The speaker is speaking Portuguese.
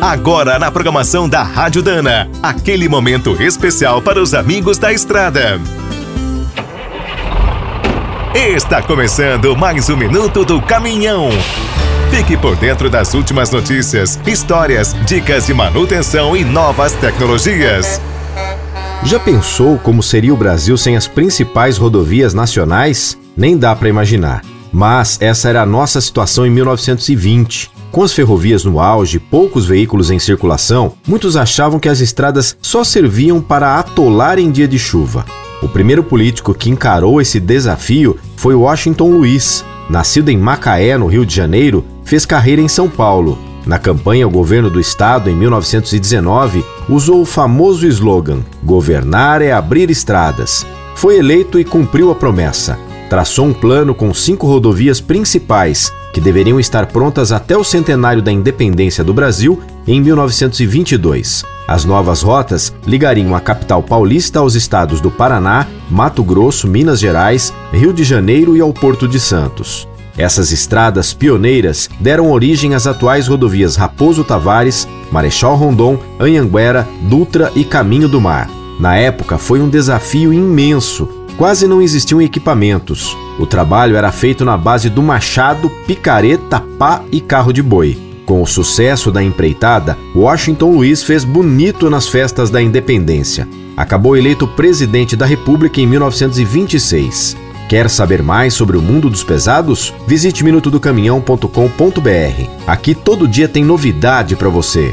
Agora na programação da Rádio Dana, aquele momento especial para os amigos da estrada. Está começando mais um minuto do caminhão. Fique por dentro das últimas notícias, histórias, dicas de manutenção e novas tecnologias. Já pensou como seria o Brasil sem as principais rodovias nacionais? Nem dá para imaginar. Mas essa era a nossa situação em 1920. Com as ferrovias no auge, poucos veículos em circulação, muitos achavam que as estradas só serviam para atolar em dia de chuva. O primeiro político que encarou esse desafio foi Washington Luiz. Nascido em Macaé, no Rio de Janeiro, fez carreira em São Paulo. Na campanha ao governo do estado em 1919, usou o famoso slogan: Governar é abrir estradas. Foi eleito e cumpriu a promessa traçou um plano com cinco rodovias principais que deveriam estar prontas até o centenário da independência do Brasil em 1922. As novas rotas ligariam a capital paulista aos estados do Paraná, Mato Grosso, Minas Gerais, Rio de Janeiro e ao Porto de Santos. Essas estradas pioneiras deram origem às atuais rodovias Raposo Tavares, Marechal Rondon, Anhanguera, Dutra e Caminho do Mar. Na época foi um desafio imenso Quase não existiam equipamentos. O trabalho era feito na base do machado, picareta, pá e carro de boi. Com o sucesso da empreitada, Washington Luiz fez bonito nas festas da independência. Acabou eleito presidente da República em 1926. Quer saber mais sobre o mundo dos pesados? Visite minutodocaminhão.com.br. Aqui todo dia tem novidade para você.